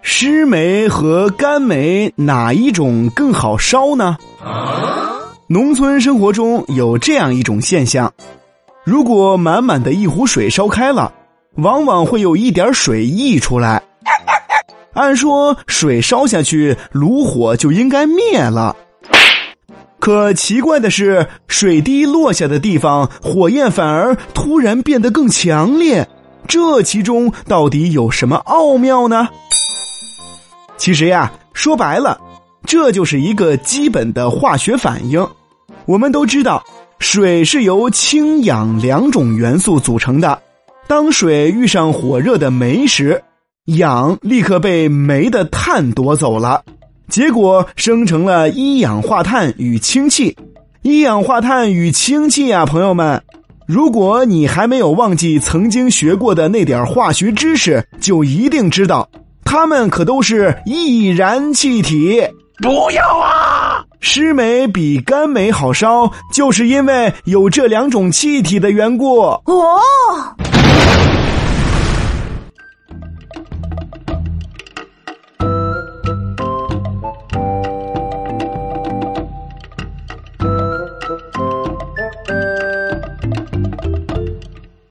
湿煤和干煤哪一种更好烧呢？农村生活中有这样一种现象：如果满满的一壶水烧开了，往往会有一点水溢出来。按说水烧下去，炉火就应该灭了。可奇怪的是，水滴落下的地方，火焰反而突然变得更强烈。这其中到底有什么奥妙呢？其实呀，说白了，这就是一个基本的化学反应。我们都知道，水是由氢氧两种元素组成的。当水遇上火热的煤时，氧立刻被煤的碳夺走了，结果生成了一氧化碳与氢气。一氧化碳与氢气啊，朋友们，如果你还没有忘记曾经学过的那点化学知识，就一定知道，它们可都是易燃气体。不要啊！湿煤比干煤好烧，就是因为有这两种气体的缘故。哦。